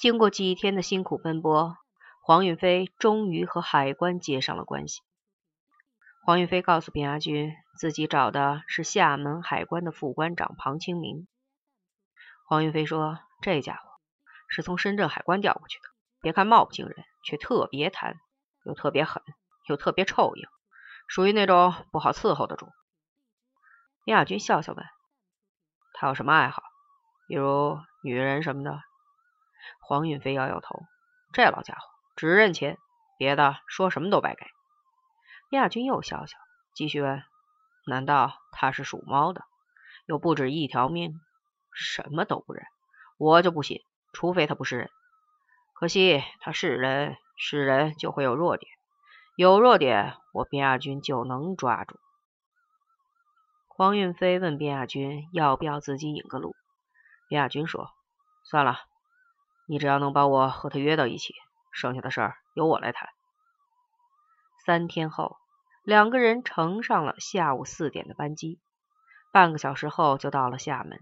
经过几天的辛苦奔波，黄运飞终于和海关接上了关系。黄运飞告诉边亚军，自己找的是厦门海关的副关长庞清明。黄运飞说：“这家伙是从深圳海关调过去的，别看貌不惊人，却特别贪，又特别狠，又特别臭硬，属于那种不好伺候的主。”边亚军笑笑问：“他有什么爱好？比如女人什么的？”黄运飞摇摇头：“这老家伙只认钱，别的说什么都白给。”亚军又笑笑，继续问：“难道他是属猫的？又不止一条命，什么都不认？我就不信，除非他不是人。可惜他是人，是人就会有弱点，有弱点，我边亚军就能抓住。”黄运飞问边亚军要不要自己引个路，边亚军说：“算了。”你只要能把我和他约到一起，剩下的事儿由我来谈。三天后，两个人乘上了下午四点的班机，半个小时后就到了厦门。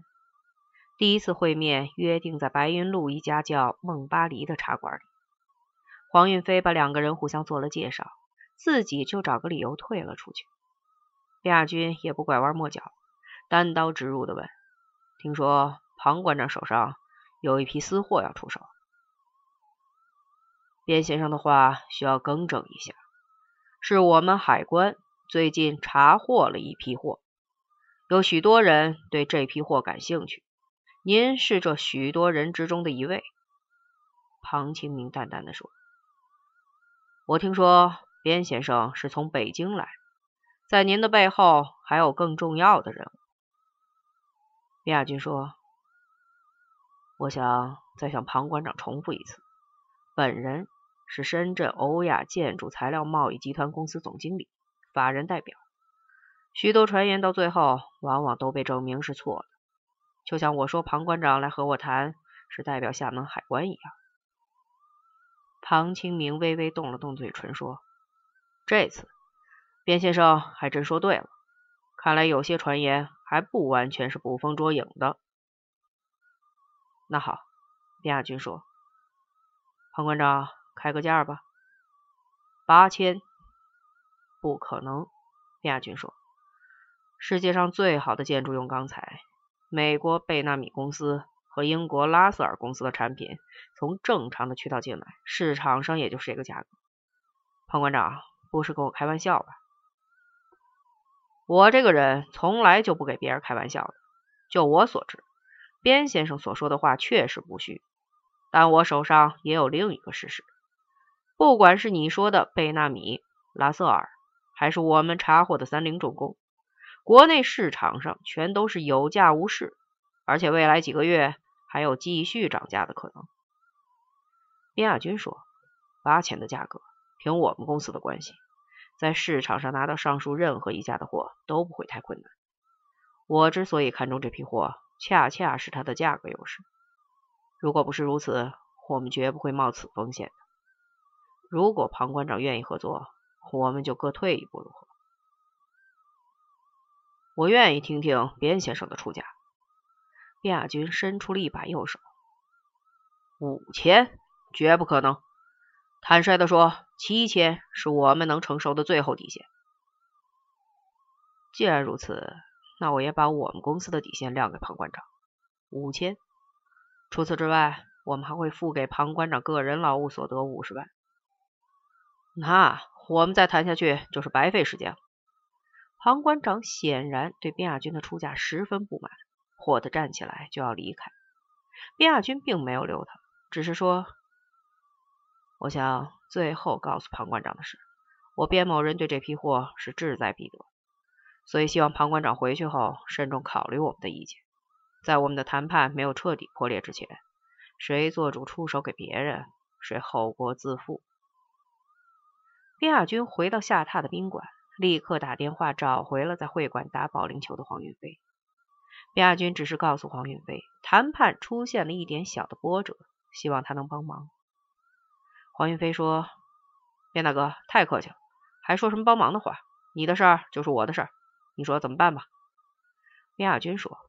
第一次会面约定在白云路一家叫梦巴黎的茶馆里。黄运飞把两个人互相做了介绍，自己就找个理由退了出去。亚军也不拐弯抹角，单刀直入的问：“听说庞馆长手上……”有一批私货要出手，边先生的话需要更正一下，是我们海关最近查获了一批货，有许多人对这批货感兴趣，您是这许多人之中的一位。庞清明淡淡的说：“我听说边先生是从北京来，在您的背后还有更重要的人物。”边亚军说。我想再向庞馆长重复一次，本人是深圳欧亚建筑材料贸易集团公司总经理，法人代表。许多传言到最后往往都被证明是错的，就像我说庞馆长来和我谈是代表厦门海关一样。庞清明微微动了动嘴唇，说：“这次边先生还真说对了，看来有些传言还不完全是捕风捉影的。”那好，边亚军说：“庞馆长，开个价吧。”八千，不可能。边亚军说：“世界上最好的建筑用钢材，美国贝纳米公司和英国拉塞尔公司的产品，从正常的渠道进来，市场上也就是这个价格。”庞馆长，不是跟我开玩笑吧？我这个人从来就不给别人开玩笑的。就我所知。边先生所说的话确实不虚，但我手上也有另一个事实。不管是你说的贝纳米、拉瑟尔，还是我们查获的三菱重工，国内市场上全都是有价无市，而且未来几个月还有继续涨价的可能。边亚军说：“八千的价格，凭我们公司的关系，在市场上拿到上述任何一家的货都不会太困难。我之所以看中这批货。”恰恰是它的价格优势。如果不是如此，我们绝不会冒此风险。如果庞馆长愿意合作，我们就各退一步，如何？我愿意听听边先生的出价。边亚军伸出了一把右手。五千，绝不可能。坦率的说，七千是我们能承受的最后底线。既然如此。那我也把我们公司的底线亮给庞馆长，五千。除此之外，我们还会付给庞馆长个人劳务所得五十万。那我们再谈下去就是白费时间了。庞馆长显然对边亚军的出价十分不满，火的站起来就要离开。边亚军并没有留他，只是说：“我想最后告诉庞馆长的是，我边某人对这批货是志在必得。”所以，希望庞馆长回去后慎重考虑我们的意见，在我们的谈判没有彻底破裂之前，谁做主出手给别人，谁后果自负。边亚军回到下榻的宾馆，立刻打电话找回了在会馆打保龄球的黄云飞。边亚军只是告诉黄云飞，谈判出现了一点小的波折，希望他能帮忙。黄云飞说：“边大哥，太客气了，还说什么帮忙的话？你的事儿就是我的事儿。”你说怎么办吧？边亚军说：“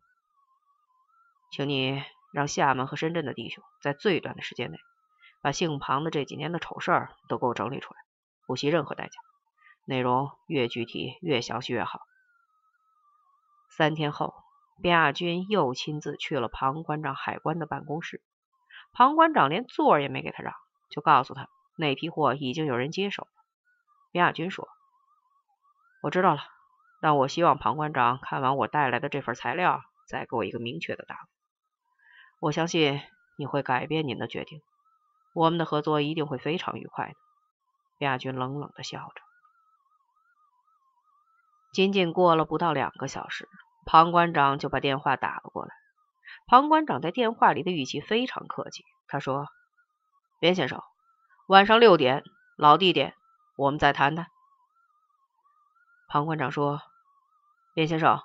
请你让厦门和深圳的弟兄在最短的时间内，把姓庞的这几年的丑事儿都给我整理出来，不惜任何代价，内容越具体越详细越好。三天后，边亚军又亲自去了庞馆长海关的办公室，庞馆长连座也没给他让，就告诉他那批货已经有人接手。边亚军说：“我知道了，但我希望庞馆长看完我带来的这份材料，再给我一个明确的答复。我相信你会改变您的决定，我们的合作一定会非常愉快的。”亚军冷冷的笑着。仅仅过了不到两个小时，庞馆长就把电话打了过来。庞馆长在电话里的语气非常客气，他说：“边先生，晚上六点，老地点。”我们再谈谈。庞馆长说：“边先生，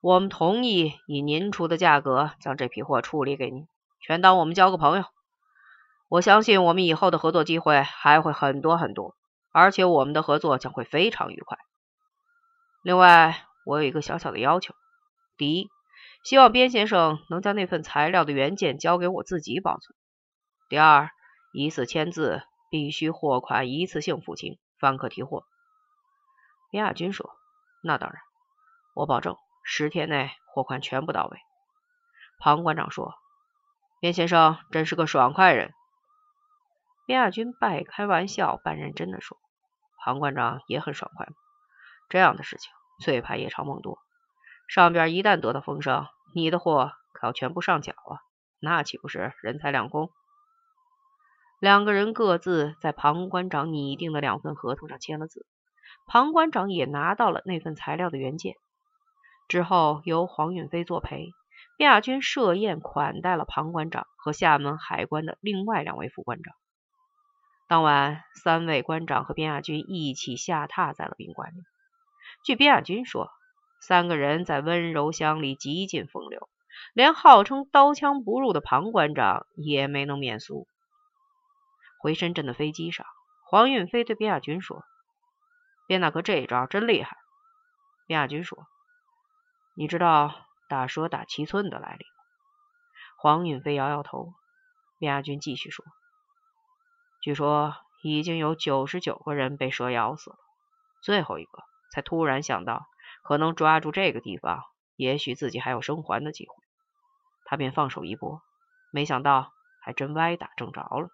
我们同意以您出的价格将这批货处理给您，全当我们交个朋友。我相信我们以后的合作机会还会很多很多，而且我们的合作将会非常愉快。另外，我有一个小小的要求：第一，希望边先生能将那份材料的原件交给我自己保存；第二，一次签字必须货款一次性付清。”方可提货。边亚军说：“那当然，我保证十天内货款全部到位。”庞馆长说：“边先生真是个爽快人。”边亚军半开玩笑半认真的说：“庞馆长也很爽快这样的事情最怕夜长梦多。上边一旦得到风声，你的货可要全部上缴啊，那岂不是人财两空？”两个人各自在庞馆长拟定的两份合同上签了字，庞馆长也拿到了那份材料的原件。之后由黄允飞作陪，亚军设宴款待了庞馆长和厦门海关的另外两位副馆长。当晚，三位馆长和边亚军一起下榻在了宾馆里。据边亚军说，三个人在温柔乡里极尽风流，连号称刀枪不入的庞馆长也没能免俗。回深圳的飞机上，黄运飞对边亚军说：“边大哥这一招真厉害。”边亚军说：“你知道打蛇打七寸的来历吗？”黄允飞摇摇头。边亚军继续说：“据说已经有九十九个人被蛇咬死了，最后一个才突然想到，可能抓住这个地方，也许自己还有生还的机会。他便放手一搏，没想到还真歪打正着了。”